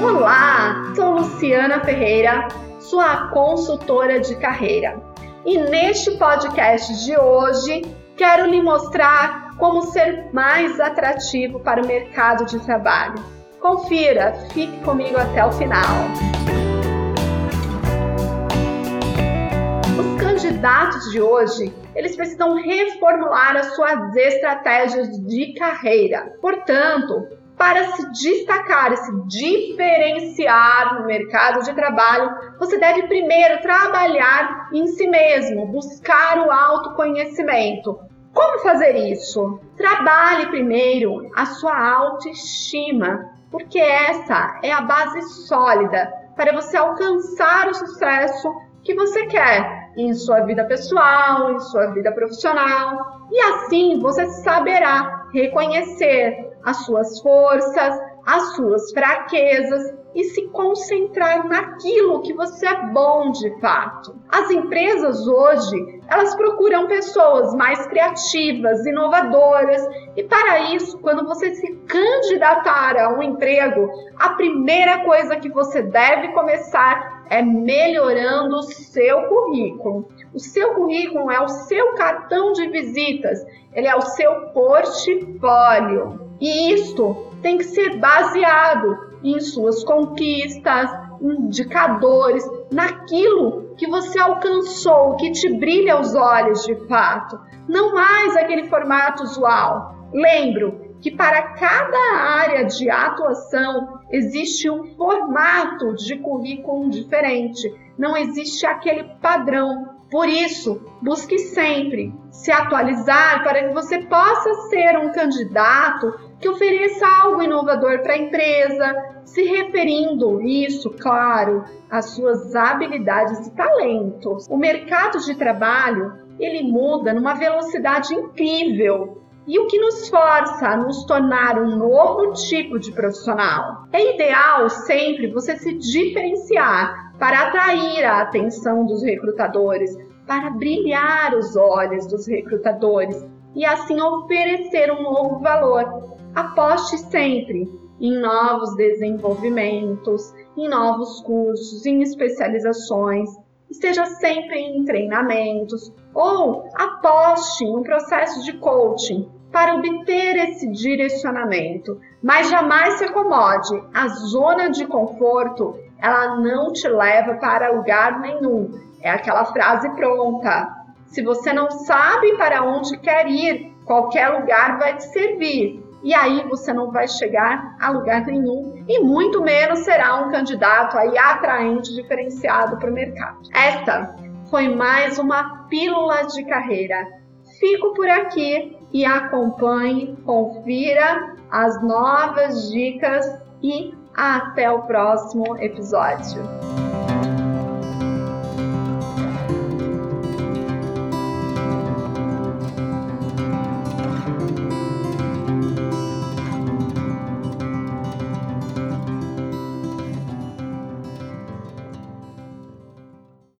Olá, sou Luciana Ferreira, sua consultora de carreira. E neste podcast de hoje, quero lhe mostrar como ser mais atrativo para o mercado de trabalho. Confira, fique comigo até o final. Candidatos de hoje, eles precisam reformular as suas estratégias de carreira. Portanto, para se destacar e se diferenciar no mercado de trabalho, você deve primeiro trabalhar em si mesmo, buscar o autoconhecimento. Como fazer isso? Trabalhe primeiro a sua autoestima, porque essa é a base sólida para você alcançar o sucesso que você quer em sua vida pessoal, em sua vida profissional. E assim você saberá reconhecer as suas forças, as suas fraquezas e se concentrar naquilo que você é bom de fato. As empresas hoje, elas procuram pessoas mais criativas, inovadoras, e para isso, quando você se candidatar a um emprego, a primeira coisa que você deve começar é melhorando o seu currículo. O seu currículo é o seu cartão de visitas, ele é o seu portfólio. E isto tem que ser baseado em suas conquistas, indicadores, naquilo que você alcançou, que te brilha os olhos de fato, não mais aquele formato usual. Lembro que para cada área de atuação existe um formato de currículo diferente, não existe aquele padrão. Por isso, busque sempre se atualizar para que você possa ser um candidato que ofereça algo inovador para a empresa, se referindo isso, claro, às suas habilidades e talentos. O mercado de trabalho, ele muda numa velocidade incrível. E o que nos força a nos tornar um novo tipo de profissional? É ideal sempre você se diferenciar para atrair a atenção dos recrutadores, para brilhar os olhos dos recrutadores e assim oferecer um novo valor. Aposte sempre em novos desenvolvimentos, em novos cursos, em especializações. Esteja sempre em treinamentos ou aposte em um processo de coaching para obter esse direcionamento. Mas jamais se acomode. A zona de conforto, ela não te leva para lugar nenhum. É aquela frase pronta. Se você não sabe para onde quer ir, qualquer lugar vai te servir e aí você não vai chegar a lugar nenhum e muito menos será um candidato aí atraente, diferenciado para o mercado. Esta foi mais uma pílula de carreira. Fico por aqui e acompanhe, confira as novas dicas e até o próximo episódio.